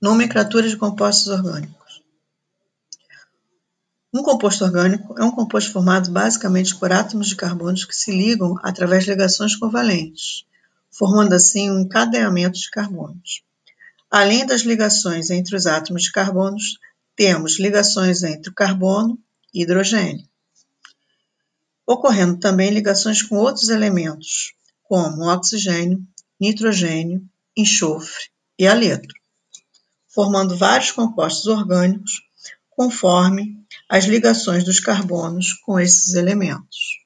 Nomenclatura de compostos orgânicos. Um composto orgânico é um composto formado basicamente por átomos de carbono que se ligam através de ligações covalentes, formando assim um encadeamento de carbonos. Além das ligações entre os átomos de carbonos, temos ligações entre o carbono e hidrogênio, ocorrendo também ligações com outros elementos, como oxigênio, nitrogênio, enxofre e haleto formando vários compostos orgânicos conforme as ligações dos carbonos com esses elementos.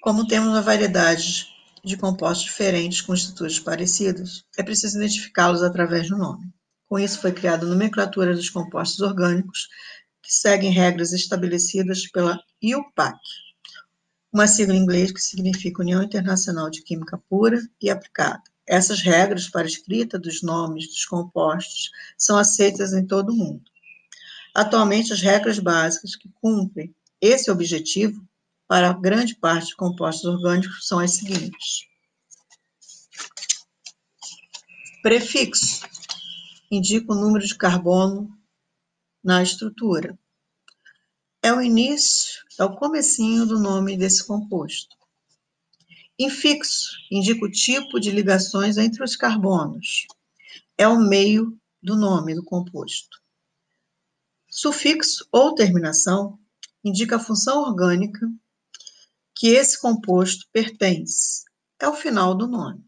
Como temos uma variedade de compostos diferentes com estruturas parecidas, é preciso identificá-los através do nome. Com isso, foi criada a nomenclatura dos compostos orgânicos, que seguem regras estabelecidas pela IUPAC, uma sigla em inglês que significa União Internacional de Química Pura e Aplicada. Essas regras para escrita dos nomes dos compostos são aceitas em todo o mundo. Atualmente, as regras básicas que cumprem esse objetivo para grande parte de compostos orgânicos são as seguintes. Prefixo indica o número de carbono na estrutura. É o início, é o comecinho do nome desse composto. Infixo indica o tipo de ligações entre os carbonos. É o meio do nome do composto. Sufixo ou terminação indica a função orgânica que esse composto pertence. É o final do nome.